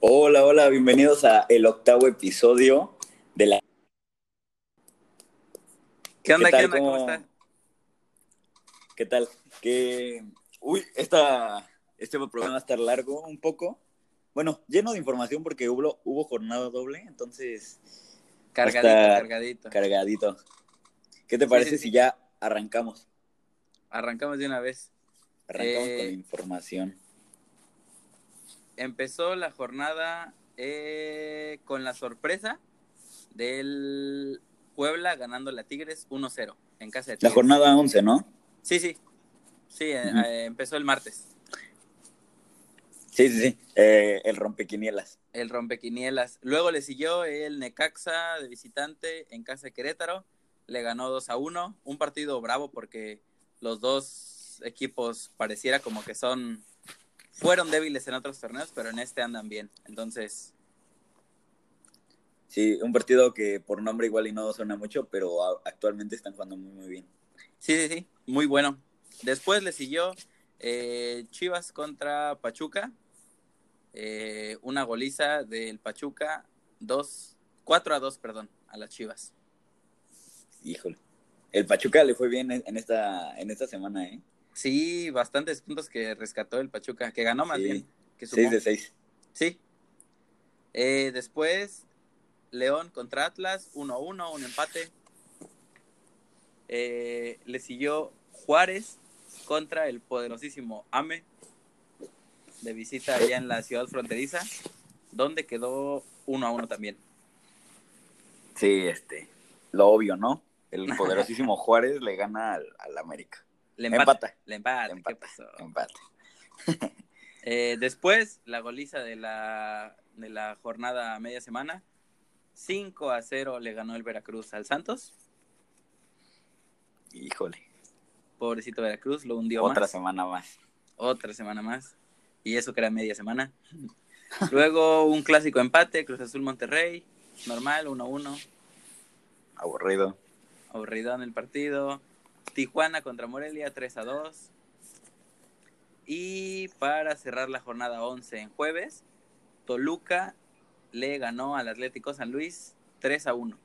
Hola, hola, bienvenidos a el octavo episodio de la... ¿Qué onda? tal? ¿Qué onda? ¿Cómo, ¿Cómo- estás? ¿Qué tal? Que... Uy, esta... este programa va a estar largo un poco. Bueno, lleno de información porque hubo, hubo jornada doble, entonces Cargadito, cargadito. cargadito. ¿Qué te Sí, parece sí, si ya arrancamos? Arrancamos de una vez. Arrancamos Eh, con la información. Empezó la jornada eh, con la sorpresa del Puebla ganando a Tigres 1-0 en casa de La jornada 11, ¿no? Sí, sí. Sí, eh, eh, empezó el martes. Sí, sí, sí. Eh, el rompequinielas. El rompequinielas. Luego le siguió el Necaxa de visitante en casa de Querétaro. Le ganó 2 a 1. Un partido bravo porque los dos equipos pareciera como que son. Fueron débiles en otros torneos, pero en este andan bien. Entonces, Sí, un partido que por nombre igual y no suena mucho, pero actualmente están jugando muy, muy bien. sí, sí, sí. Muy bueno. Después le siguió eh, Chivas contra Pachuca. Eh, una goliza del Pachuca. 2, 4 a 2, perdón, a las Chivas. Híjole. El Pachuca le fue bien en en esta, en esta semana, ¿eh? Sí, bastantes puntos que rescató el Pachuca, que ganó más Sí. bien. Que sumó. 6 de 6. Sí. Eh, después, León contra Atlas, 1-1, un empate. Eh, le siguió Juárez contra el poderosísimo AME, de visita allá en la ciudad fronteriza, donde quedó 1-1 también. Sí, este. Lo obvio, ¿no? El poderosísimo Juárez le gana al, al América. Le Empata. empata. Le empata. Le ¿qué empata. pasó? Empate. Eh, después, la goliza de la, de la jornada media semana. 5 a 0 le ganó el Veracruz al Santos. Híjole. Pobrecito Veracruz, lo hundió Otra más. semana más. Otra semana más. Y eso que era media semana. Luego un clásico empate, Cruz Azul Monterrey. Normal, 1-1. Aburrido. Aburrido en el partido. Tijuana contra Morelia, 3-2. Y para cerrar la jornada 11 en jueves, Toluca le ganó al Atlético San Luis 3-1.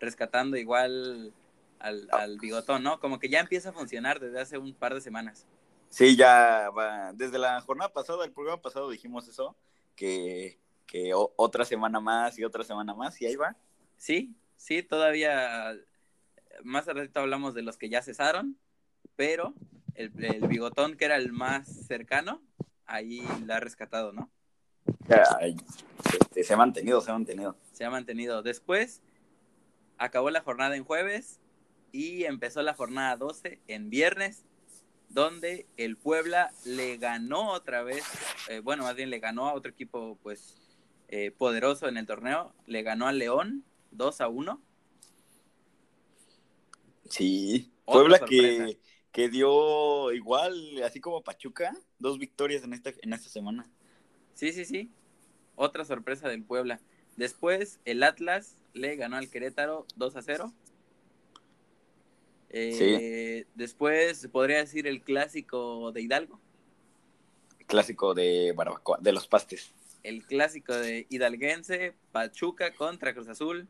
Rescatando igual al, al bigotón, ¿no? Como que ya empieza a funcionar desde hace un par de semanas. Sí, ya va. Desde la jornada pasada, el programa pasado dijimos eso, que, que otra semana más y otra semana más, y ahí va. Sí, sí, todavía más al ratito hablamos de los que ya cesaron, pero el, el bigotón que era el más cercano, ahí la ha rescatado, ¿no? Ay, este, se ha mantenido, se ha mantenido. Se ha mantenido. Después acabó la jornada en jueves y empezó la jornada 12 en viernes, donde el Puebla le ganó otra vez, eh, bueno, más bien le ganó a otro equipo pues eh, poderoso en el torneo, le ganó al León 2 a 1. Sí. Otra Puebla sorpresa. que, que dio igual, así como Pachuca, dos victorias en esta, en esta semana. Sí, sí, sí. Otra sorpresa del Puebla. Después, el Atlas le ganó al Querétaro 2 a 0. Eh, Después, podría decir el clásico de Hidalgo. Clásico de barbacoa, de los pastes. El clásico de Hidalguense, Pachuca contra Cruz Azul,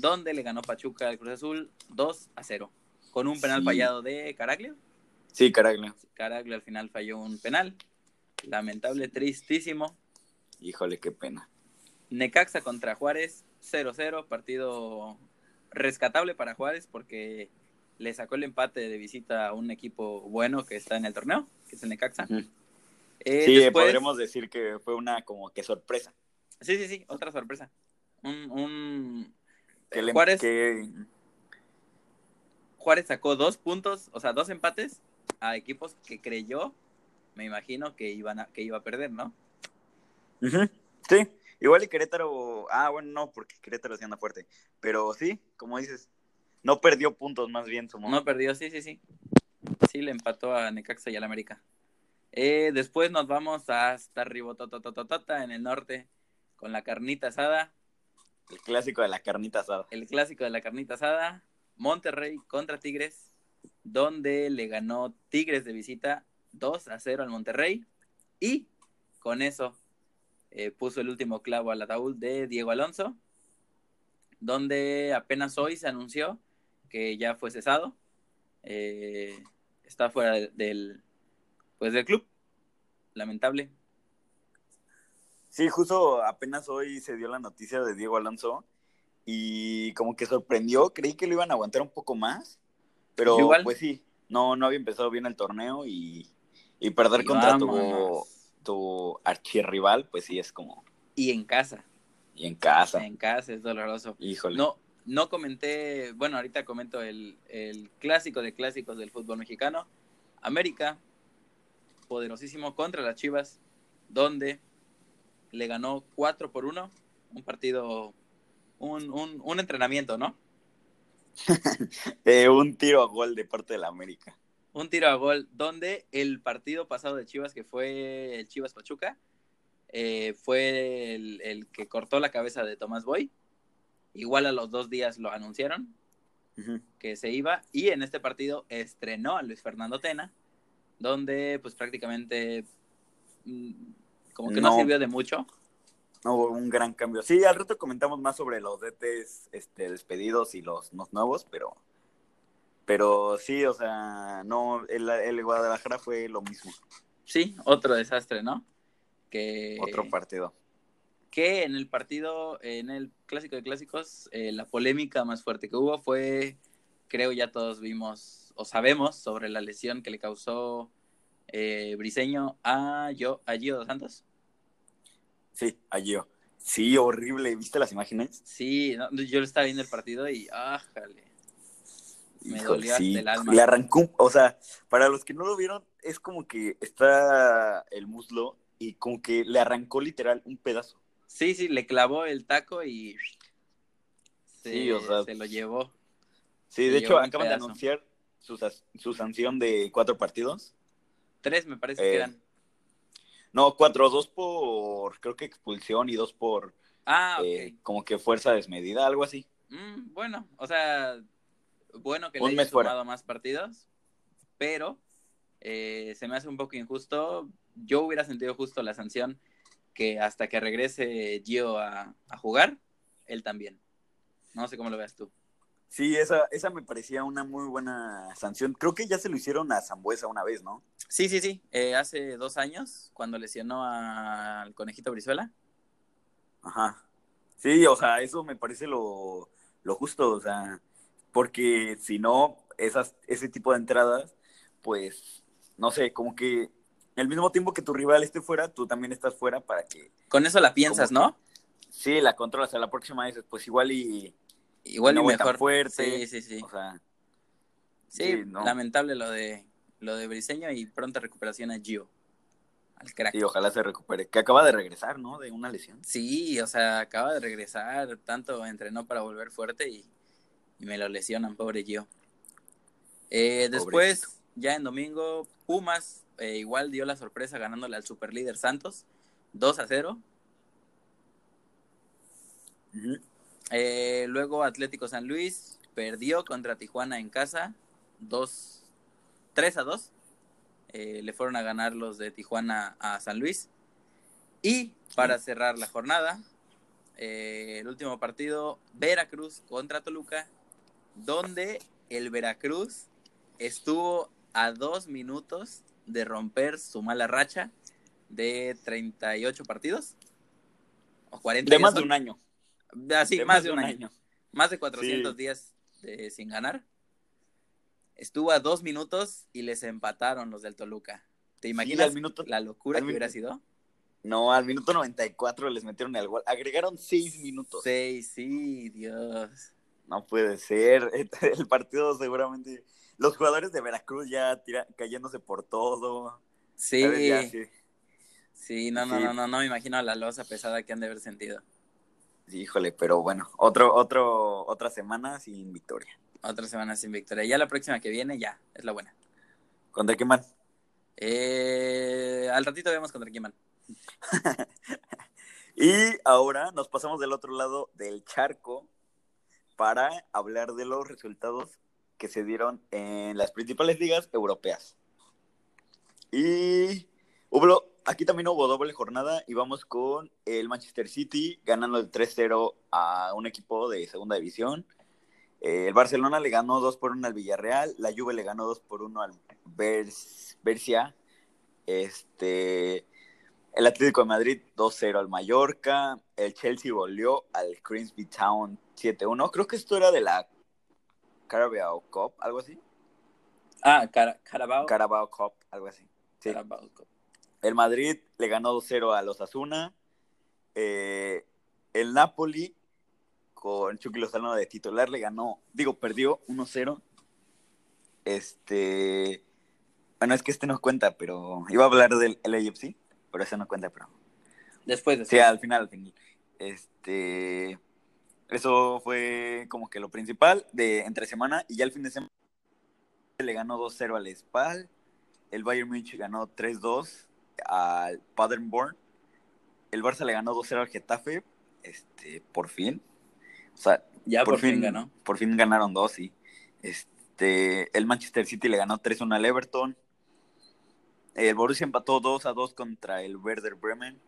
donde le ganó Pachuca al Cruz Azul 2 a 0. Con un penal Sí. fallado de Caraglio. Sí, carajo. Caraglio al final falló un penal. Lamentable, tristísimo. Híjole, qué pena. Necaxa contra Juárez, 0-0, partido rescatable para Juárez porque le sacó el empate de visita a un equipo bueno que está en el torneo, que es el Necaxa. Eh, Sí, después- podremos decir que fue una como que sorpresa. Sí, sí, sí, otra sorpresa. Un, un- Que le- Juárez, que- Juárez sacó dos puntos, o sea, dos empates a equipos que creyó, me imagino, que, iban a, que iba a perder, ¿no? Sí, igual y Querétaro, ah, bueno, no, porque Querétaro sí anda fuerte, pero sí, como dices, no perdió puntos más bien, Somos. No perdió, sí, sí, sí. Sí, le empató a Necaxa y al América. Eh, después nos vamos hasta Ribototototota en el norte con la carnita asada, el clásico de la carnita asada. el clásico de la carnita asada, Monterrey contra Tigres, donde le ganó Tigres de visita 2 a 0 al Monterrey y con eso eh, puso el último clavo al ataúd de Diego Alonso, donde apenas hoy se anunció que ya fue cesado. Eh, está fuera del, pues, del club. Lamentable. Sí, justo apenas hoy se dio la noticia de Diego Alonso y como que sorprendió, creí que lo iban a aguantar un poco más, pero pues sí, no, no había empezado bien el torneo y, perder contra tu, tu archirrival, pues sí es como... Y en casa. Y en casa. En casa es doloroso. Híjole. No, no comenté, bueno, ahorita comento el, el clásico de clásicos del fútbol mexicano. América, poderosísimo contra las Chivas, donde le ganó 4 por 1, un partido, un, un, un entrenamiento, ¿no? eh, un tiro a gol de parte de la América. Un tiro a gol, donde el partido pasado de Chivas, que fue el Chivas Pachuca, eh, fue el, el, que cortó la cabeza de Tomás Boy. Igual a los dos días lo anunciaron que se iba. Y en este partido estrenó a Luis Fernando Tena, donde pues prácticamente mm, como que no, sirvió de mucho. No hubo un gran cambio. Sí, al rato comentamos más sobre los DTs este, despedidos y los, nuevos, pero pero sí, o sea, no, el, el, Guadalajara fue lo mismo. Sí, otro desastre, ¿no? Que, otro partido. Que en el partido, en el clásico de clásicos, eh, la polémica más fuerte que hubo fue, creo ya todos vimos o sabemos sobre la lesión que le causó eh, Briseño a, yo, a Gio Dos Santos. Sí, a Gio. Sí, horrible. ¿Viste las imágenes? Sí, yo lo estaba viendo el partido y ájale. Me dolió el alma. Le arrancó, o sea, para los que no lo vieron, es como que está el muslo y como que le arrancó literal un pedazo. Sí, sí, le clavó el taco y se, se lo llevó. Sí, de hecho, acaban de anunciar su, su, sanción de cuatro partidos. Tres, me parece que eh, eran. No, cuatro, dos por, creo que expulsión y dos por, ah, eh, como que fuerza desmedida, algo así. Mm, bueno, o sea, bueno que le haya sumado más partidos, pero eh, se me hace un poco injusto. Yo hubiera sentido justo la sanción que hasta que regrese Gio a, a jugar, él también. No sé cómo lo veas tú. Sí, esa, esa me parecía una muy buena sanción. Creo que ya se lo hicieron a Zambuesa una vez, ¿no? Sí, sí, sí. Eh, hace dos años, cuando lesionó al conejito Brizuela. Ajá. Sí, o sea, eso me parece lo, lo justo, o sea, porque si no, esas, ese tipo de entradas, pues, no sé, como que al mismo tiempo que tu rival esté fuera, tú también estás fuera para que... Con eso la piensas, ¿no? Sí, la controlas. A la próxima vez, pues igual y Igual y mejor. fuerte. Sí, sí, sí. sí, lamentable lo de lo de Briseño y pronta recuperación a Gio. Al crack. Sí, ojalá se recupere. Que acaba de regresar, ¿no? De una lesión. Sí, o sea, acaba de regresar. Tanto entrenó para volver fuerte y, me lo lesionan, pobre Gio. Eh, después, ya en domingo, Pumas eh, igual dio la sorpresa ganándole al superlíder Santos 2 a 0. Eh, luego Atlético San Luis perdió contra Tijuana en casa, 2, 3 a 2. Eh, le fueron a ganar los de Tijuana a San Luis. Y para cerrar la jornada, eh, el último partido, Veracruz contra Toluca, donde el Veracruz estuvo a dos minutos de romper su mala racha de 38 partidos. O 40 de más de un año. Así, más, de un, año. Más de 400 días sin ganar. Estuvo a dos minutos y les empataron los del Toluca. ¿Te imaginas la locura que hubiera sido? No, al minuto 94 les metieron el gol. Agregaron seis minutos. Seis, sí, Dios. No puede ser. El partido seguramente. Los jugadores de Veracruz ya cayéndose por todo. Sí. sí. no, no, no, no, no me imagino la losa pesada que han de haber sentido. Híjole, pero bueno, otro, otro, otra semana sin victoria. Otra semana sin victoria. Ya la próxima que viene, ya, es la buena. ¿Contra quién van? Eh, al ratito vemos contra quién van. y ahora nos pasamos del otro lado del charco para hablar de los resultados que se dieron en las principales ligas europeas. Y hubo aquí también hubo doble jornada y vamos con el Manchester City ganando el 3-0 a un equipo de segunda división. Eh, el Barcelona le ganó 2 por 1 al Villarreal, la Juve le ganó 2 por 1 al Bercia. Este, el Atlético de Madrid 2-0 al Mallorca, el Chelsea volvió al Crimsby Town 7-1. Creo que esto era de la Carabao Cup, algo así. Ah, Carabao. Carabao Cup, algo así. El Madrid le ganó 2-0 a los Asuna. Eh, el Napoli, con Chucky Lozano de titular, le ganó, digo, perdió 1-0. Este. Bueno, es que este no cuenta, pero iba a hablar del LAFC, pero ese no cuenta, pero. Después, de Sí, al final, al final. Este. Eso fue como que lo principal de entre semana y ya el fin de semana le ganó 2-0 al Spal. El Bayern Munich ganó 3-2 al Paderborn. El Barça le ganó 2-0 al Getafe. Este, por fin. O sea, ya por, fin, ganó. Por fin ganaron dos, sí. Este, el Manchester City le ganó 3-1 al Everton. El Borussia empató 2-2 contra el Werder Bremen.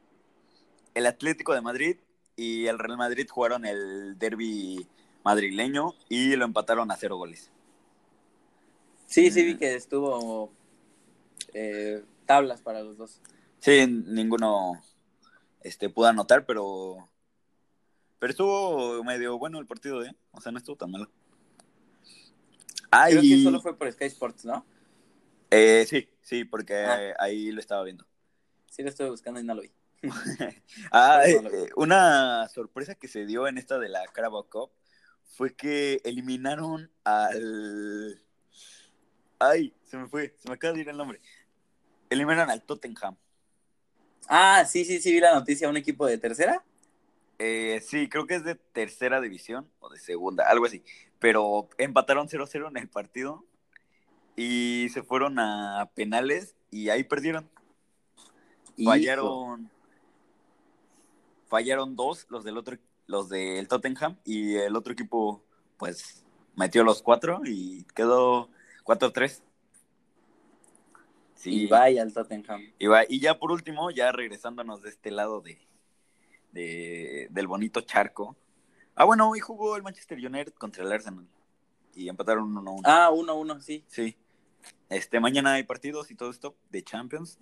El Atlético de Madrid y el Real Madrid jugaron el derby madrileño y lo empataron a cero goles. Sí, sí vi mm. que estuvo eh, tablas para los dos. Sí, ninguno este, pudo anotar, pero pero estuvo medio bueno el partido, ¿eh? O sea, no estuvo tan malo. Creo que solo fue por Sky Sports, ¿no? Eh, sí, sí, porque ah. ahí lo estaba viendo. Sí, lo estuve buscando y no lo vi. ah, eh, una sorpresa que se dio en esta de la Carabao Cup fue que eliminaron al Ay, se me fue, se me acaba de ir el nombre. Eliminan al Tottenham. Ah, sí, sí, sí, vi la noticia, un equipo de tercera. Eh, sí, creo que es de tercera división o de segunda, algo así. Pero empataron 0-0 en el partido y se fueron a penales y ahí perdieron. Fallaron. Fallaron dos, los del otro, los del Tottenham, y el otro equipo, pues, metió los cuatro y quedó 4-3. Sí. Y vaya al Tottenham. Y, y ya por último, ya regresándonos de este lado de, del bonito charco. Ah, bueno, hoy jugó el Manchester United contra el Arsenal. Y empataron 1-1. Ah, 1-1, sí. Sí. Este, mañana hay partidos y todo esto de Champions.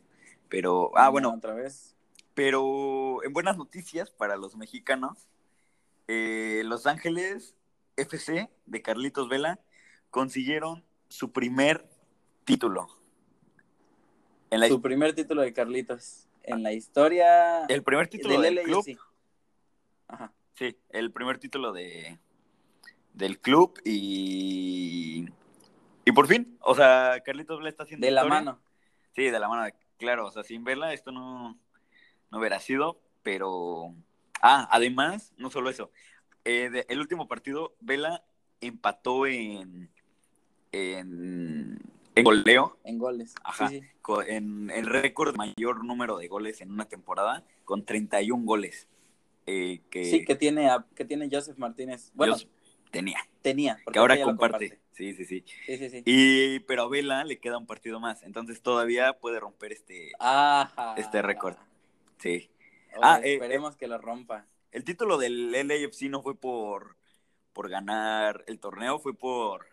Pero, ah, bueno. Otra vez. Pero en buenas noticias para los mexicanos, eh, Los Ángeles FC de Carlitos Vela consiguieron su primer título. Su primer título de Carlitos. En la historia. El primer título del, club. Ajá. Sí, el primer título de del club y. Y por fin, o sea, Carlitos Vela está haciendo. De la mano. Sí, de la mano, claro. O sea, sin verla, esto no, no hubiera sido, pero. Ah, además, no solo eso. Eh, el último partido, Vela empató en, en, goleo. En goles. Ajá. En el récord mayor número de goles en una temporada, con 31 goles. Eh, que, sí, que tiene, que tiene Joseph Martínez. Bueno, tenía. Tenía. Que ahora comparte. Sí, sí, sí. Sí, sí, Y, pero a Vela le queda un partido más. Entonces todavía puede romper este, este récord. Sí. ah, eh, esperemos que lo rompa. El título del LAFC no fue por, por ganar el torneo, fue por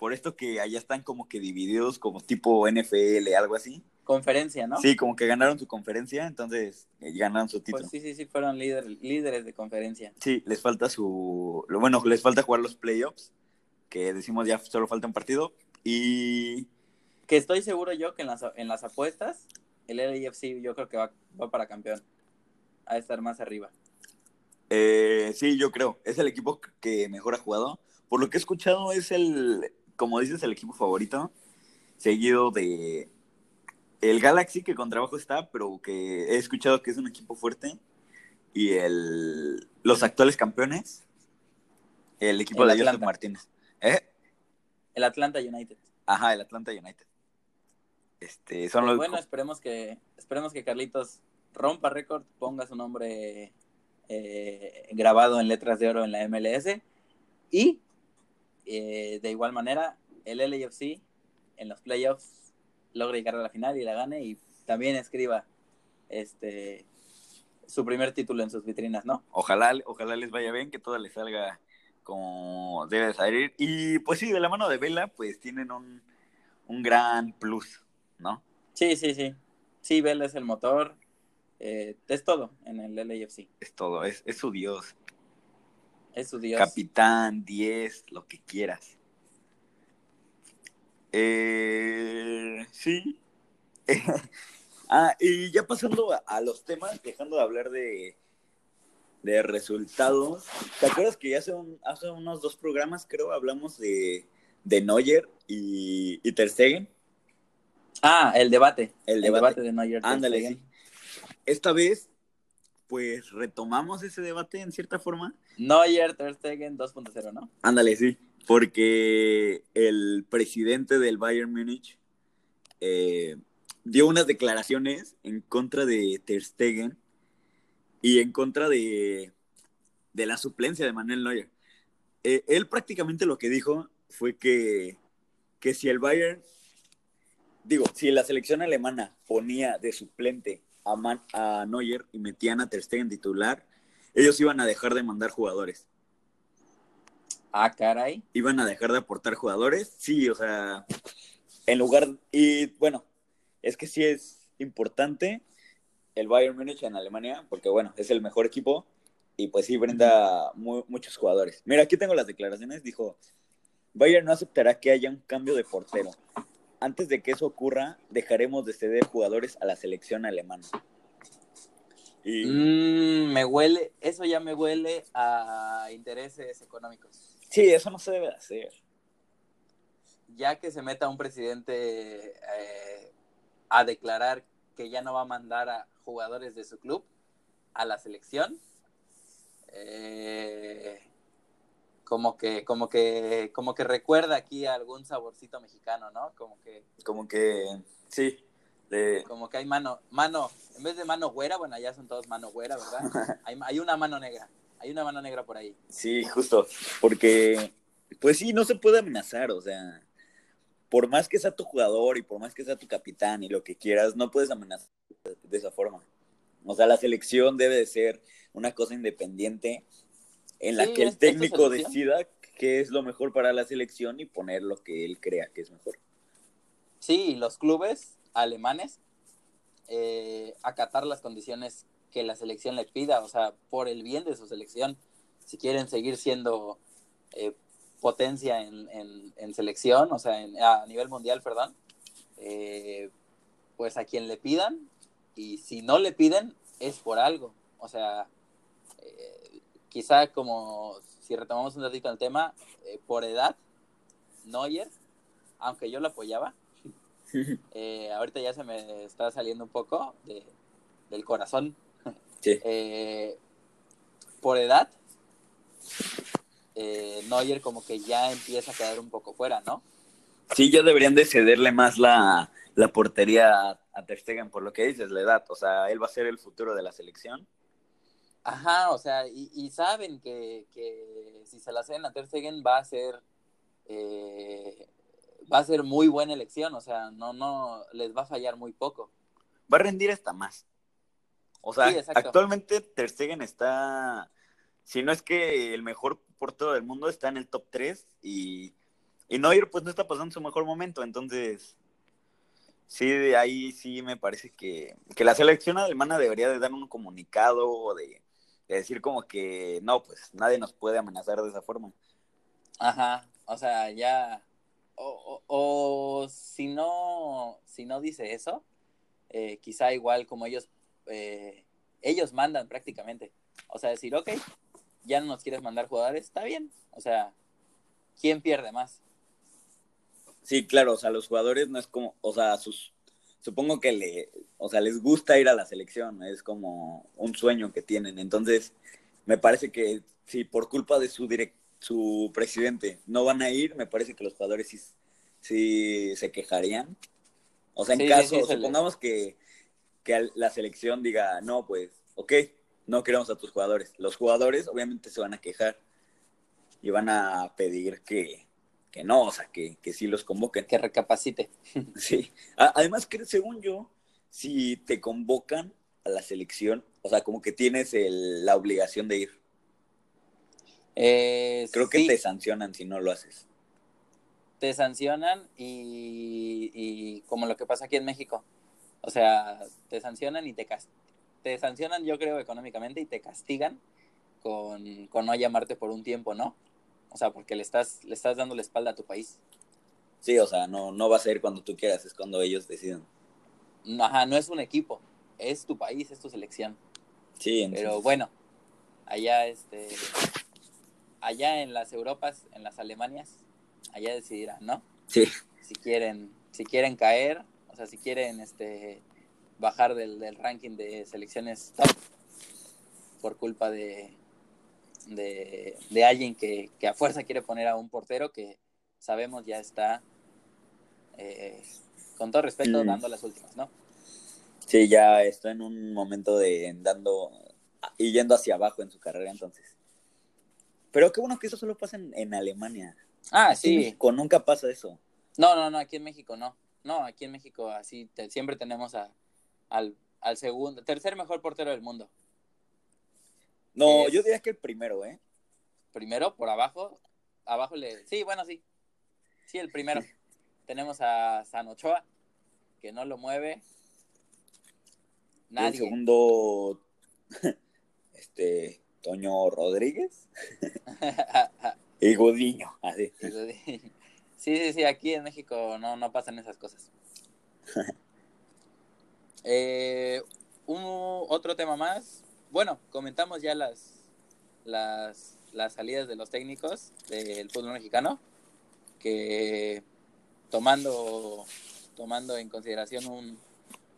por esto que allá están como que divididos como tipo NFL, algo así. Conferencia, ¿no? Sí, como que ganaron su conferencia, entonces eh, ganaron su título. Pues sí, sí, sí, fueron líderes de conferencia. Sí, les falta su... Bueno, les falta jugar los playoffs, que decimos ya solo falta un partido, y... Que estoy seguro yo que en las, en las apuestas, el LAFC yo creo que va, va para campeón, a estar más arriba. Eh, sí, yo creo. Es el equipo que mejor ha jugado. Por lo que he escuchado, es el, como dices, el equipo favorito, seguido de el Galaxy, que con trabajo está, pero que he escuchado que es un equipo fuerte, y el, los actuales campeones, el equipo de Joseph Martínez. ¿Eh? El Atlanta United. Ajá, el Atlanta United. Este, son pues los... Bueno, esperemos que, esperemos que Carlitos rompa récord, ponga su nombre eh, grabado en letras de oro en la MLS y eh, de igual manera, el LAFC en los playoffs logre llegar a la final y la gane y también escriba este su primer título en sus vitrinas, ¿no? Ojalá, ojalá les vaya bien, que todo les salga como debe salir. Y pues sí, de la mano de Vela, pues tienen un, un gran plus, ¿no? Sí, sí, sí. Sí, Vela es el motor. Eh, es todo en el LAFC. Es todo, es, es su dios. Dios. Capitán, 10, lo que quieras. Eh, sí. ah, y ya pasando a, los temas, dejando de hablar de, de resultados. ¿Te acuerdas que hace, hace unos dos programas, creo, hablamos de, de Neuer y, y Ter Stegen? Ah, el debate. El, debate. de Neuer. Ándale, sí. Esta vez, pues retomamos ese debate en cierta forma. Neuer, Ter Stegen 2.0, ¿no? Ándale, sí porque el presidente del Bayern Múnich eh, dio unas declaraciones en contra de Ter Stegen y en contra de, la suplencia de Manuel Neuer. Eh, él prácticamente lo que dijo fue que, que si el Bayern, digo, si la selección alemana ponía de suplente a, Man, a Neuer y metían a Ter Stegen titular, ellos iban a dejar de mandar jugadores. Ah, caray. ¿Iban a dejar de aportar jugadores? Sí, o sea, en lugar, y bueno, es que sí es importante el Bayern Múnich en Alemania, porque bueno, es el mejor equipo y pues sí brinda muchos jugadores. Mira, aquí tengo las declaraciones, dijo, Bayern no aceptará que haya un cambio de portero. Antes de que eso ocurra, dejaremos de ceder jugadores a la selección alemana. Y... Mm, me huele, eso ya me huele a intereses económicos. Sí, eso no se debe hacer. Ya que se meta un presidente eh, a declarar que ya no va a mandar a jugadores de su club a la selección, eh, como que, como que, como que recuerda aquí algún saborcito mexicano, ¿no? Como que, como que, sí, como que hay mano, mano, en vez de mano güera, bueno, ya son todos mano güera, ¿verdad? hay, hay una mano negra. Hay una mano negra por ahí. Sí, justo, porque, pues sí, no se puede amenazar, o sea, por más que sea tu jugador y por más que sea tu capitán y lo que quieras, no puedes amenazar de esa forma. O sea, la selección debe de ser una cosa independiente en la que el técnico decida qué es lo mejor para la selección y poner lo que él crea que es mejor. Sí, los clubes alemanes eh, acatar las condiciones que la selección le pida, o sea, por el bien de su selección, si quieren seguir siendo eh, potencia en, en, selección, o sea, a nivel mundial, perdón, eh, pues a quien le pidan, y si no le piden, es por algo, o sea, eh, quizá como si retomamos un ratito el tema, por edad, Neuer, aunque yo lo apoyaba, ahorita ya se me está saliendo un poco de, del corazón eh, por edad, eh, Neuer como que ya empieza a quedar un poco fuera, ¿no? Sí, ya deberían de cederle más la, portería a Ter Stegen por lo que dices, la edad. O sea, él va a ser el futuro de la selección. Ajá, o sea, y, saben que, si se la ceden a Ter Stegen va a ser eh, va a ser muy buena elección, o sea, no, no, les va a fallar muy poco. Va a rendir hasta más. O sea, actualmente Ter Stegen está, si no es que el mejor portero del mundo está en el top 3 y, y Neuer pues no está pasando su mejor momento, entonces sí, de ahí sí me parece que, la selección alemana debería de dar un comunicado o de, decir como que no, pues nadie nos puede amenazar de esa forma. Ajá, o sea, ya, o, o, si no, si no dice eso, eh, quizá igual como ellos eh, ellos mandan prácticamente. O sea, decir, ok, ya no nos quieres mandar jugadores, está bien. O sea, ¿quién pierde más? Sí, claro, o sea, los jugadores no es como, o sea, sus, supongo que le, o sea, les gusta ir a la selección, es como un sueño que tienen. Entonces, me parece que si por culpa de su direct, su presidente no van a ir, me parece que los jugadores sí, sí se quejarían. O sea, en caso, supongamos que que la selección diga, no, pues, ok, no queremos a tus jugadores. Los jugadores obviamente se van a quejar y van a pedir que, no, o sea, que, que sí los convoquen. Que recapacite. Sí. Además, que según yo, si te convocan, a la selección, o sea, como que tienes la obligación de ir. Eh, Creo que te sancionan si no lo haces. Te sancionan y, como lo que pasa aquí en México. O sea, te sancionan y te te sancionan, yo creo, económicamente y te castigan con, con no llamarte por un tiempo, ¿no? O sea, porque le estás, le estás dando la espalda a tu país. Sí, o sea, no, no va a ser cuando tú quieras, es cuando ellos deciden. Ajá, no es un equipo, es tu país, es tu selección. Sí, Pero bueno, allá este allá en las Europas, en las Alemanias, allá decidirán, ¿no? Sí. Si quieren, si quieren caer, o sea, si quieren este bajar del, ranking de selecciones top por culpa de, de, alguien que, a fuerza quiere poner a un portero que sabemos ya está, eh, con todo respeto, mm. dando las últimas, ¿no? Sí, ya está en un momento de dando y yendo hacia abajo en su carrera entonces. Pero qué bueno que eso solo pasa en, Alemania. Ah, sí. En México nunca pasa eso. No, no, no, aquí en México no. No, aquí en México así siempre tenemos a, al, segundo, tercer mejor portero del mundo. No, yo diría que el primero, ¿eh? Primero, por abajo. Abajo le. Sí, bueno, sí. Sí, el primero. Tenemos a San Ochoa, que no lo mueve. Nadie. El segundo. Este. Toño Rodríguez. y Godiño, así. Sí, sí, sí, aquí en México no, no pasan esas cosas. Eh, un, otro tema más. Bueno, comentamos ya las, las, las salidas de los técnicos del fútbol mexicano, que tomando, tomando en consideración un,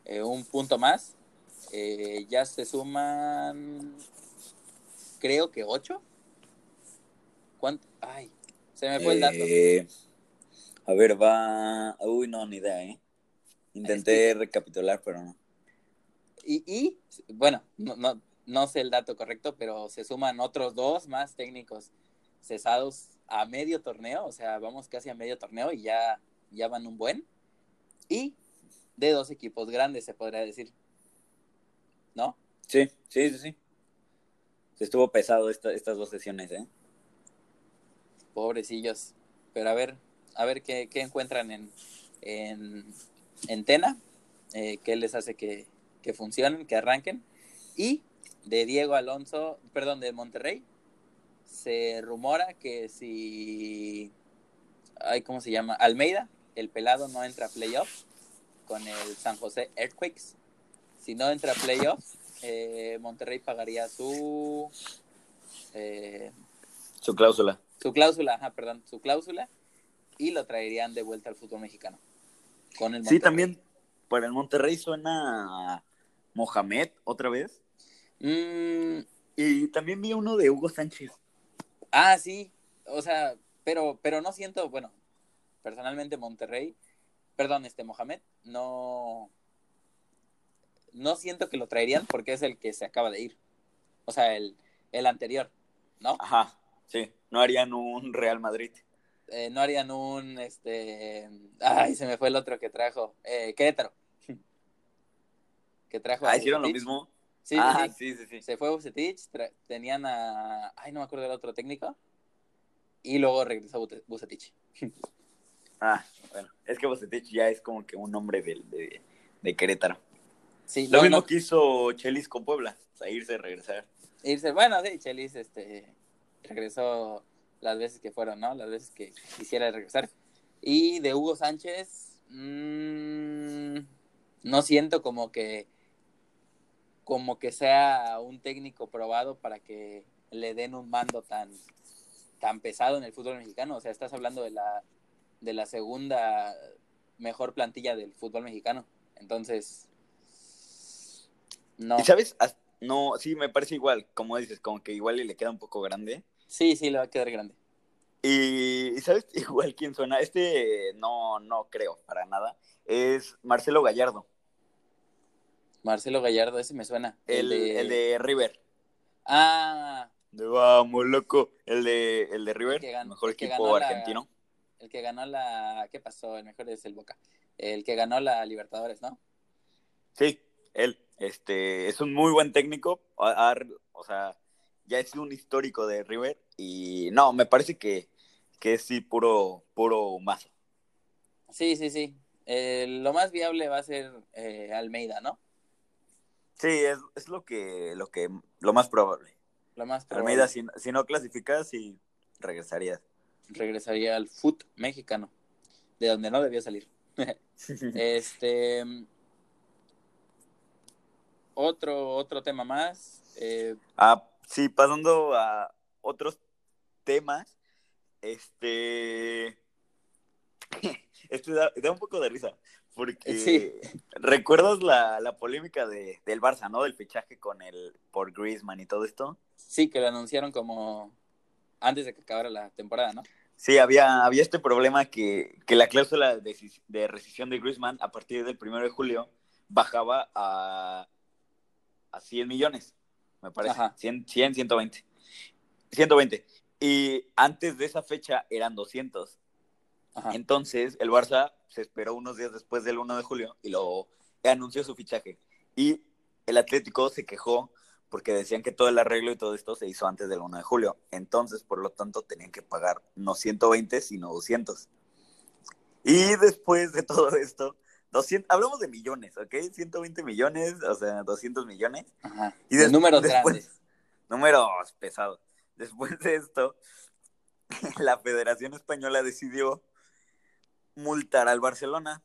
eh, un punto más, eh, ya se suman creo que ocho. ¿Cuánto? Ay, se me fue el dato. Eh, a ver, va. Uy, no, ni idea, ¿eh? Intenté recapitular, pero no. Y, y bueno, no, no, no sé el dato correcto, pero se suman otros dos más técnicos cesados a medio torneo, o sea, vamos casi a medio torneo y ya, ya van un buen. Y de dos equipos grandes, se podría decir. ¿No? Sí, sí, sí, sí estuvo pesado estas dos sesiones, ¿eh? Pobrecillos. Pero a ver, a ver qué, encuentran en, en, Tena, eh, qué les hace que, funcionen, que arranquen. Y de Diego Alonso, perdón, de Monterrey, se rumora que si, ay, ¿cómo se llama? Almeida, el pelado no entra a playoffs con el San José Earthquakes. Si no entra a playoffs, eh, Monterrey pagaría su... Eh, su cláusula. Su cláusula, ajá, perdón, su cláusula y lo traerían de vuelta al fútbol mexicano. Con el sí, también para el Monterrey suena Mohamed otra vez. Mm. Y también vi uno de Hugo Sánchez. Ah, sí, o sea, pero, pero no siento, bueno, personalmente Monterrey, perdón, este Mohamed, no, no siento que lo traerían porque es el que se acaba de ir. O sea, el, anterior, ¿no? Ajá, sí. No harían un Real Madrid. Eh, no harían un, este... Ay, se me fue el otro que trajo. Eh, Querétaro. que trajo... Ah, hicieron lo mismo. Sí, ah, sí, sí, sí, Se fue Bucetich, tenían a... Ay, no me acuerdo del otro técnico. Y luego regresó Bucetich. ah, bueno. Es que Bucetich ya es como que un nombre de, de Querétaro lo mismo que hizo Chelis con Puebla, o sea, irse, regresar. Irse, bueno, sí, Chelis este, regresó las veces que fueron, ¿no? Las veces que quisiera regresar. Y de Hugo Sánchez, mmm, no siento como que como que sea un técnico probado para que le den un mando tan, tan pesado en el fútbol mexicano. O sea, estás hablando de la, de la segunda mejor plantilla del fútbol mexicano. Entonces, no. ¿Y sabes? No, sí, me parece igual, como dices, como que igual le queda un poco grande. Sí, sí, le va a quedar grande. Y, ¿sabes? Igual quién suena. Este no, no creo para nada. Es Marcelo Gallardo. Marcelo Gallardo, ese me suena. El, de... River. Ah. De vamos, loco. El de, el de River, mejor equipo argentino. el que ganó la. ¿Qué pasó? El mejor es el Boca. El que ganó la Libertadores, ¿no? Sí, él Este, es un muy buen técnico. o sea, ya es un histórico de River. Y no, me parece que, que es sí puro, puro mazo. Sí, sí, sí. Eh, lo más viable va a ser eh, Almeida, ¿no? Sí, es, es, lo que, lo que, lo más probable. Lo más probable. Almeida, si, si no clasificas, sí regresaría. Regresaría al foot mexicano, de donde no debía salir. este otro, otro tema más. Eh... Ah, sí, pasando a otros temas. Este. este da, un poco de risa. Porque sí. ¿recuerdas la, la polémica de, del Barça, ¿no? Del fichaje con el por Griezmann y todo esto. Sí, que lo anunciaron como antes de que acabara la temporada, ¿no? Sí, había, había este problema que, que la cláusula de, de, rescisión de Griezmann a partir del 1 de julio bajaba a, a 100 millones, me parece. 100, 100, 120. 120. Y antes de esa fecha eran 200. Entonces, el Barça se esperó unos días después del 1 de julio y lo anunció su fichaje. Y el Atlético se quejó porque decían que todo el arreglo y todo esto se hizo antes del 1 de julio. Entonces, por lo tanto, tenían que pagar no 120, sino 200. Y después de todo esto, 200, hablamos de millones, ¿ok? 120 millones, o sea, 200 millones. Ajá. Y de números grandes. Números pesados. Después de esto, la Federación Española decidió multar al Barcelona.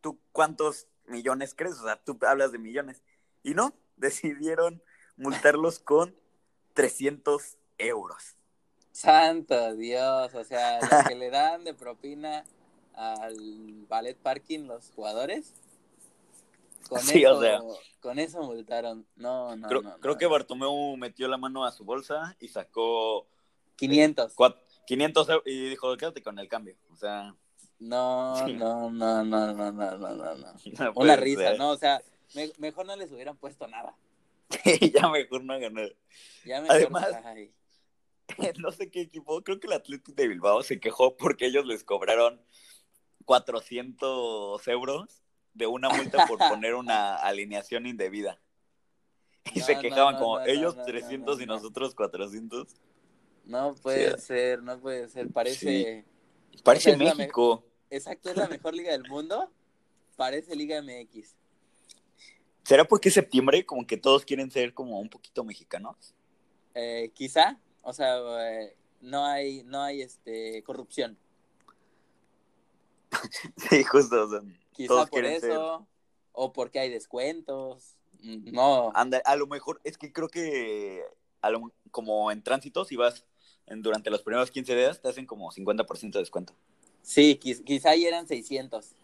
¿Tú cuántos millones crees? O sea, tú hablas de millones. Y no, decidieron multarlos con 300 euros. Santo Dios, o sea, lo que le dan de propina al ballet parking los jugadores. Con, eso, con eso multaron. No, no, creo, no, Creo que Bartomeu metió la mano a su bolsa y sacó 500. 500 y dijo, quédate con el cambio. O sea. No, no, no, no, no, no, no, no. Una risa, ¿no? O sea, mejor no les hubieran puesto nada. ya mejor no ganar. Ya mejor, Además, no sé qué equipo, creo que el Atlético de Bilbao se quejó porque ellos les cobraron 400 euros de una multa por poner una alineación indebida. Y se quejaban como ellos 300 y nosotros 400. No puede ser, no puede ser. Parece. Parece México. Exacto, es la mejor liga del mundo. Parece Liga MX. ¿Será porque septiembre como que todos quieren ser como un poquito mexicanos? Eh, quizá, o sea, eh, no hay, no hay este corrupción. sí, justo. O quizá por eso, o porque hay descuentos. No. Anda, a lo mejor, es que creo que como en tránsito, si vas en, durante los primeros 15 días, te hacen como 50% de descuento. Sí, quizá ahí eran 600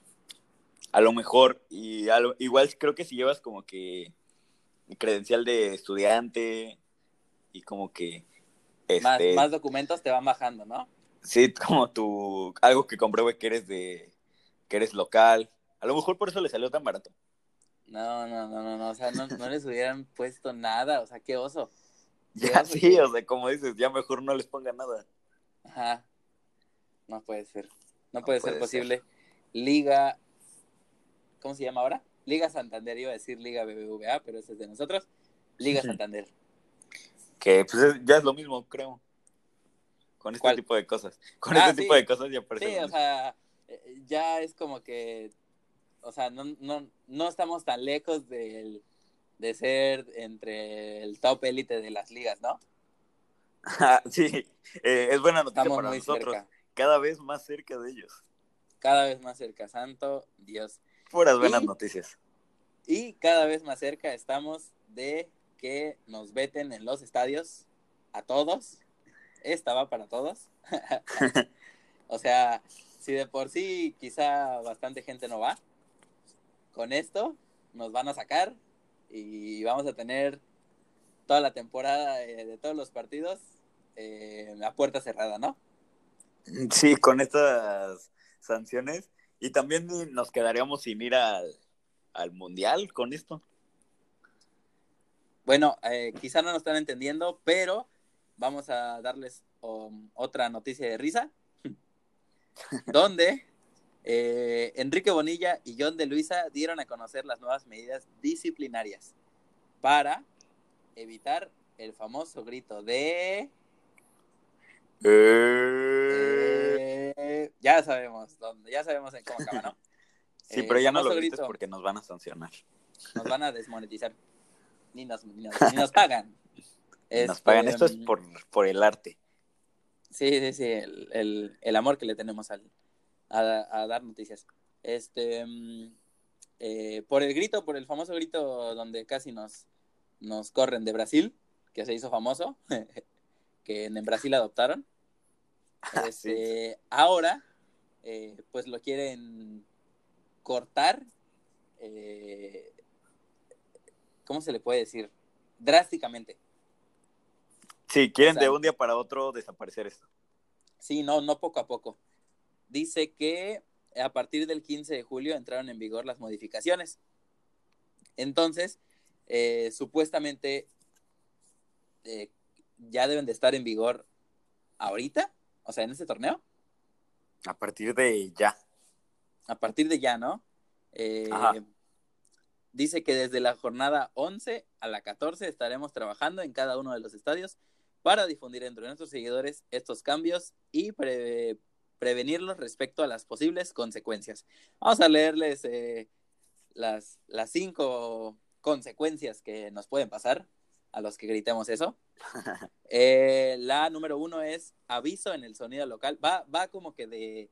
a lo mejor, y igual creo que si llevas como que credencial de estudiante y como que... Este, más, documentos te van bajando, ¿no? Sí, como tu, algo que compruebe que eres de, que eres local. A lo mejor por eso le salió tan barato. No, no, no, no, no, o sea, no, les hubieran puesto nada, o sea, qué oso. ya, sí, o sea, como dices, ya mejor no les ponga nada. Ajá. No puede ser, no, puede, ser posible. Liga ¿cómo se llama ahora? Liga Santander, iba a decir Liga BBVA, pero ese es de nosotros. Liga Santander. Que pues ya es lo mismo, creo. Con este tipo de cosas. Con ah, este tipo de cosas ya parece. Sí, o sea, eh, ya es como que, o sea, no, no, no estamos tan lejos de ser entre el top élite de las ligas, ¿no? sí, eh, es buena noticia para nosotros. Cada vez más cerca de ellos. Cada vez más cerca, santo Dios. Puras buenas noticias. Y cada vez más cerca estamos de que nos veten en los estadios a todos. Esta va para todos. o sea, si de por sí quizá bastante gente no va, con esto nos van a sacar y vamos a tener toda la temporada de, todos los partidos eh, a puerta cerrada, ¿no? Sí, con estas sanciones y también nos quedaríamos sin ir al, mundial con esto. Bueno, eh, quizá no nos están entendiendo, pero vamos a darles um, otra noticia de risa, donde eh, Enrique Bonilla y John de Luisa dieron a conocer las nuevas medidas disciplinarias para evitar el famoso grito de... Eh. Eh, ya sabemos dónde, ya sabemos en cómo acaba, ¿no? Sí, pero ya no lo grites porque nos van a sancionar. Nos van a desmonetizar. Ni nos, ni nos, pagan. Nos pagan. Esto es por, por el arte. Sí, sí, sí. El, el, amor que le tenemos al, a, dar noticias. Este. Mm, eh, por el grito, por el famoso grito donde casi nos, nos corren de Brasil, que se hizo famoso, que en Brasil adoptaron. Ah, este, Ahora, eh, pues lo quieren cortar, eh, ¿cómo se le puede decir? Drásticamente. Sí, quieren de un día para otro desaparecer esto. Sí, no, no poco a poco. Dice que a partir del 15 de julio entraron en vigor las modificaciones. Entonces, eh, supuestamente eh, ya deben de estar en vigor ahorita, o sea, en este torneo. A partir de ya a partir de ya, ¿no? Eh, dice que desde la jornada 11 a la 14 estaremos trabajando en cada uno de los estadios para difundir entre nuestros seguidores estos cambios y prevenirlos respecto a las posibles consecuencias. Vamos a leerles eh, las, las cinco consecuencias que nos pueden pasar a los que gritemos eso. Eh, la número uno es aviso en el sonido local. Va, va como que de,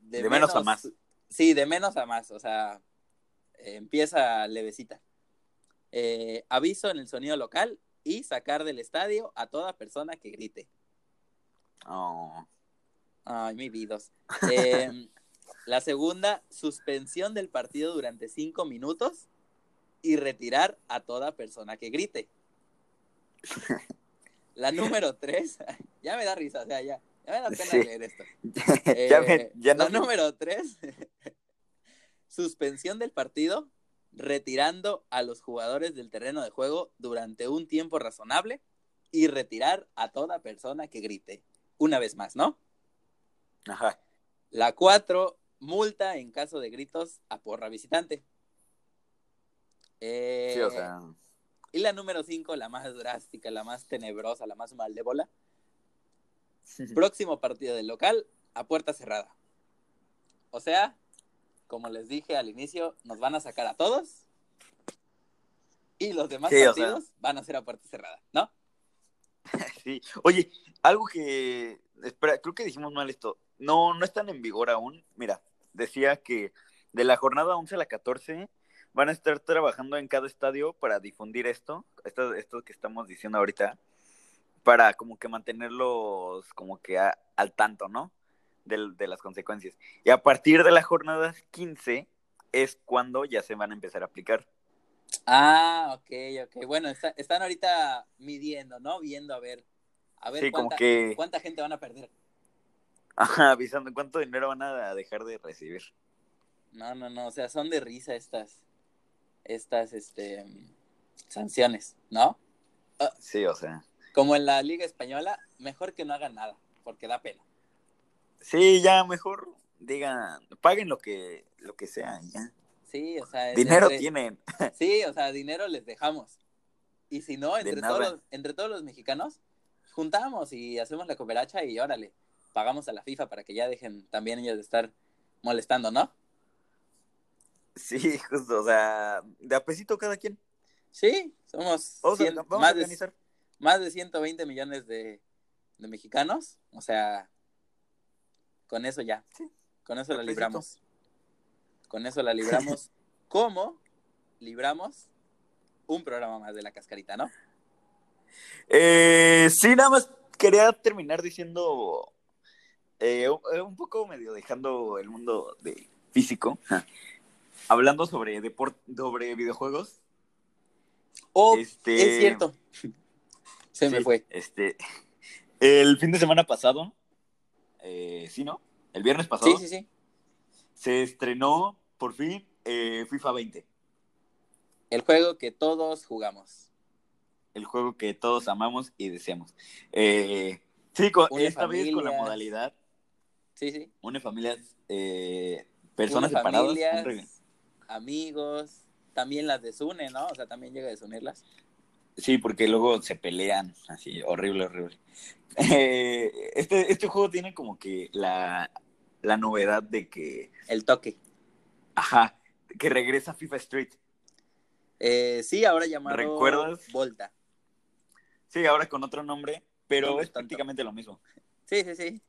de, menos, a más. Sí, de menos a más, o sea, empieza levecita. Eh, aviso en el sonido local y sacar del estadio a toda persona que grite. Oh. Ay, mi vidos. Em, la segunda, suspensión del partido durante cinco minutos y retirar a toda persona que grite. La número tres, ya me da risa, o sea, ya. Ya me da pena leer esto. Eh, ya no... número tres, suspensión del partido, retirando a los jugadores del terreno de juego durante un tiempo razonable y retirar a toda persona que grite. Una vez más, ¿no? Ajá. La cuatro, multa en caso de gritos a porra visitante. sí, o sea. Eh, y la número cinco, la más drástica, la más tenebrosa, la más mal de bola, Próximo partido del local a puerta cerrada. O sea, como les dije al inicio, nos van a sacar a todos y los demás partidos van a ser a puerta cerrada, ¿no? Sí. Oye, algo que espera, creo que dijimos mal esto. No, no están en vigor aún. Mira, decía que de la jornada 11 a la 14 van a estar trabajando en cada estadio para difundir esto, esto, esto que estamos diciendo ahorita para como que mantenerlos como que al tanto, ¿no? De, las consecuencias. Y a partir de la jornada 15 es cuando ya se van a empezar a aplicar. Ah, ok, ok. Bueno, están ahorita midiendo, ¿no? Viendo a ver, a ver cuánta, cuánta gente van a perder. Ajá, avisando cuánto dinero van a dejar de recibir. No, no, no, o sea, son de risa estas, estas, este, sanciones, ¿no? Sí, o sea como en la Liga Española, mejor que no hagan nada, porque da pena. Sí, ya mejor digan, paguen lo que, lo que sea, ya. Sí, o sea. Dinero tienen. Sí, o sea, dinero les dejamos. Y si no, entre, todos los, entre todos los mexicanos, juntamos y hacemos la cooperacha y órale, pagamos a la FIFA para que ya dejen también ellos de estar molestando, ¿no? Sí, justo, o sea, de apesito cada quien. Sí, somos vamos, a, organizar más de 120 millones de, mexicanos, o sea, con eso ya, con eso la libramos. Con eso la libramos. ¿Cómo libramos un programa más de la cascarita, no? Eh, sí, nada más quería terminar diciendo eh, un poco medio dejando el mundo de físico, hablando sobre deporte, sobre videojuegos. Oh, este... es cierto. Se me fue. Este, el fin de semana pasado, eh, sí, ¿no? El viernes pasado. Sí, sí, sí. Se estrenó por fin eh, FIFA 20. El juego que todos jugamos. El juego que todos amamos y deseamos. Eh, sí, esta vez con la modalidad. Sí, sí. Une familias, eh, personas separadas. amigos. también las desune, ¿no? O sea, también llega a desunirlas. Sí, porque luego se pelean, así, horrible, horrible. Eh, este, este juego tiene como que la, la novedad de que... El toque. Ajá, que regresa FIFA Street. Eh, sí, ahora llamado ¿Recuerdas? Volta. Sí, ahora con otro nombre, pero es prácticamente lo mismo. Sí, sí, sí.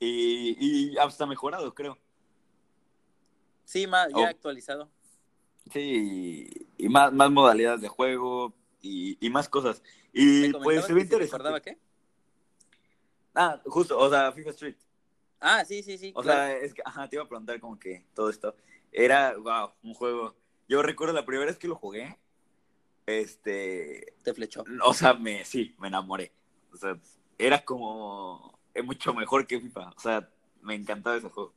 Y, y hasta mejorado, creo. Sí, más, ya oh. actualizado. Sí, y, más, más modalidades de juego y, y más cosas. Y pues se ve interesante. qué? Ah, justo, o sea, FIFA Street. Ah, sí, sí, sí. O sea, es que, ajá, te iba a preguntar como que todo esto. Era, wow, un juego. Yo recuerdo la primera vez que lo jugué, este... Te flechó. O sea, me, sí, me enamoré. O sea, era como, es mucho mejor que FIFA. O sea, me encantaba ese juego.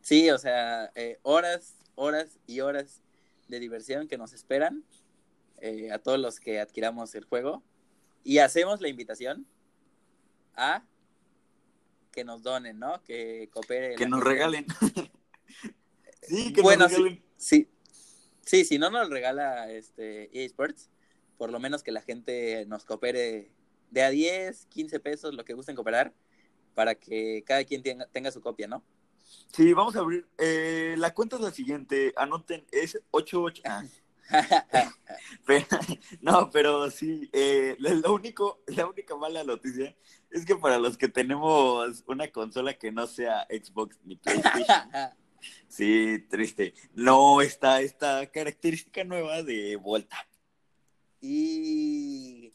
Sí, o sea, eh, horas, horas y horas de diversión que nos esperan eh, a todos los que adquiramos el juego. Y hacemos la invitación a que nos donen, ¿no? Que coopere. Que nos regalen. sí, que nos regalen. Sí, sí, si no nos regala este eSports, por lo menos que la gente nos coopere de a 10, 15 pesos, lo que gusten cooperar, para que cada quien tenga, tenga su copia, ¿no? Sí, vamos a abrir. Eh, la cuenta es la siguiente. Anoten, es 88. Ah. no, pero sí, eh, lo único, la única mala noticia es que para los que tenemos una consola que no sea Xbox ni PlayStation, sí, triste, no está esta característica nueva de vuelta. Y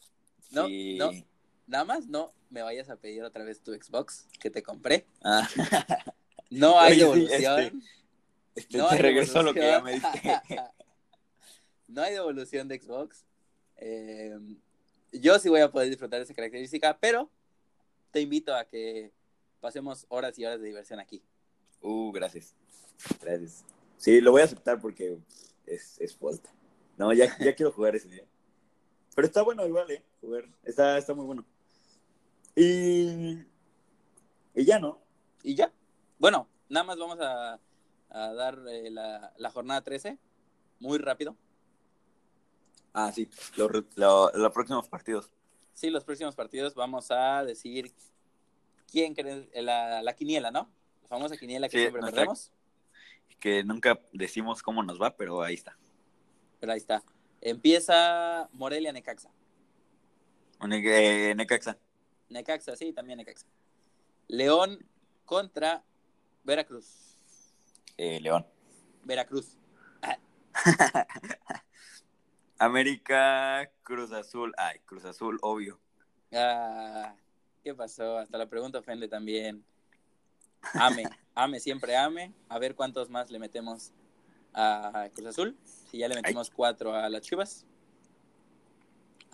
no, no, nada más no me vayas a pedir otra vez tu Xbox que te compré. Ah. No hay devolución. este, este no te regreso lo que ya me diste. no hay devolución de Xbox. Eh, yo sí voy a poder disfrutar de esa característica, pero te invito a que pasemos horas y horas de diversión aquí. Uh, gracias. Gracias. Sí, lo voy a aceptar porque es, es vuelta. No, ya, ya quiero jugar ese día. Pero está bueno igual, ¿eh? Jugar. Está, está muy bueno. Y, y ya, ¿no? Y ya. Bueno, nada más vamos a, dar eh, la, la jornada 13 muy rápido. Ah, sí, los próximos partidos. Sí, los próximos partidos vamos a decir quién cree la, la quiniela, ¿no? La famosa quiniela que siempre perdemos. Que nunca decimos cómo nos va, pero ahí está. Pero ahí está. Empieza Morelia Necaxa. Eh, Necaxa. Necaxa, sí, también Necaxa. León contra Veracruz. Eh, León. Veracruz. América, Cruz Azul. Ay, Cruz Azul, obvio. Ah, ¿qué pasó? Hasta la pregunta ofende también. Ame, ame, siempre ame. A ver cuántos más le metemos a Cruz Azul. Si ya le metimos cuatro a las Chivas.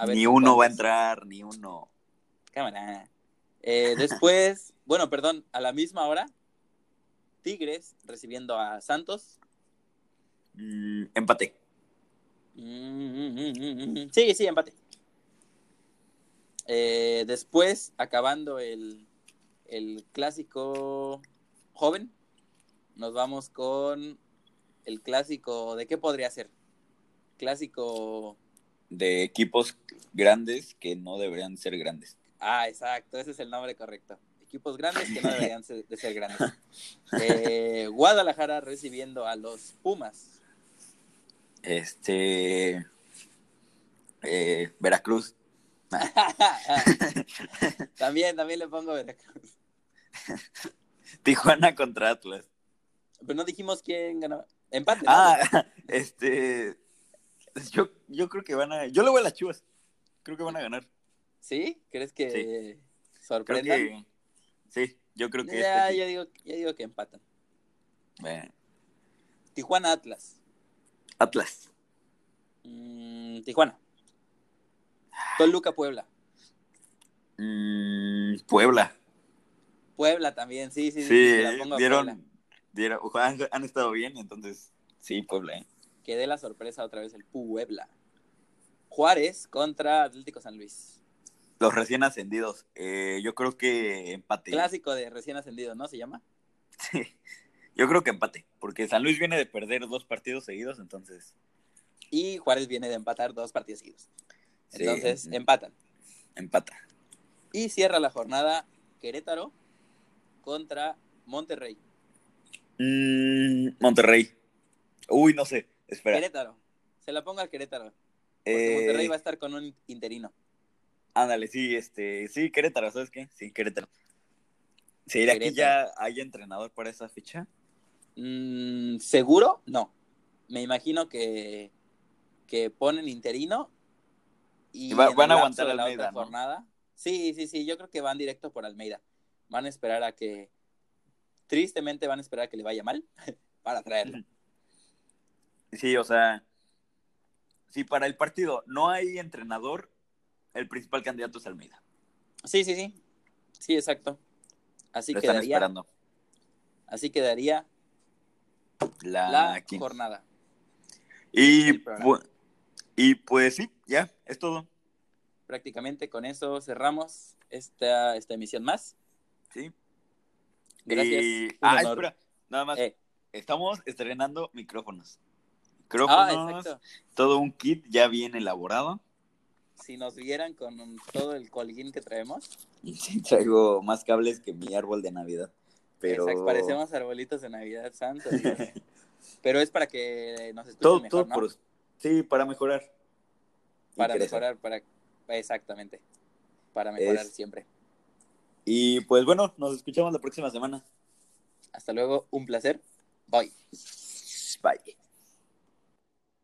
ni uno va a entrar, ni uno. Cámara. Eh, después, bueno, perdón, a la misma hora, Tigres recibiendo a Santos. Mm, empate. Sí, sí, empate. Eh, después, acabando el, el clásico joven, nos vamos con el clásico, ¿de qué podría ser? Clásico... De equipos grandes que no deberían ser grandes. Ah, exacto, ese es el nombre correcto. Equipos grandes que no deberían de ser grandes. Eh, Guadalajara recibiendo a los Pumas. Este. Eh, Veracruz. también, también le pongo Veracruz. Tijuana contra Atlas. Pero no dijimos quién ganó. Empate. Ah, este. Yo, yo creo que van a. Yo le voy a las chivas. Creo que van a ganar. ¿Sí? ¿Crees que sorprendan? sí, yo creo que. Ya, este yo, digo, yo digo que empatan. Tijuana Atlas. Atlas. Mm, Tijuana. Toluca Puebla. Mm, Puebla. Puebla también, sí, sí. Sí, dieron, dieron han, estado bien, entonces sí, Puebla. ¿eh? Quedé la sorpresa otra vez el Puebla. Juárez contra Atlético San Luis. Los recién ascendidos. Eh, yo creo que empate. Clásico de recién ascendido, ¿no? ¿Se llama? Sí. Yo creo que empate, porque San Luis viene de perder dos partidos seguidos, entonces Y Juárez viene de empatar dos partidos seguidos. Entonces, empatan. Empata. Y cierra la jornada Querétaro contra Monterrey. Mm, Monterrey. Uy, no sé. Espera. Querétaro. Se la ponga al Querétaro. Porque Monterrey va a estar con un interino. Ándale, sí, este, sí, Querétaro, ¿sabes qué? Sí, Querétaro. ¿Se aquí ya hay entrenador para esa ficha? Mm, ¿Seguro? No. Me imagino que, que ponen interino y, van a aguantar la Almeida, jornada. Sí, sí, sí, yo creo que van directo por Almeida. Van a esperar a que, tristemente van a esperar a que le vaya mal para traerlo. Sí, o sea, si para el partido no hay entrenador, el principal candidato es Almeida. Sí, sí, sí. Sí, exacto. Así Lo quedaría. esperando. Así quedaría la, jornada. Y, y pues sí, ya, es todo. Prácticamente con eso cerramos esta, esta emisión más. Sí. Gracias. Ah, espera, nada más. Eh. Estamos estrenando micrófonos. Micrófonos, ah, todo un kit ya bien elaborado. Si nos vieran con todo el colguín que traemos. Sí, traigo más cables que mi árbol de Navidad. Pero... Exacto, parecemos arbolitos de Navidad, santo. Pero es para que nos escuchen mejor, ¿no? Sí, para mejorar. Para mejorar, para... Exactamente. Para mejorar siempre. Y pues bueno, nos escuchamos la próxima semana. Hasta luego, un placer. Bye. Bye.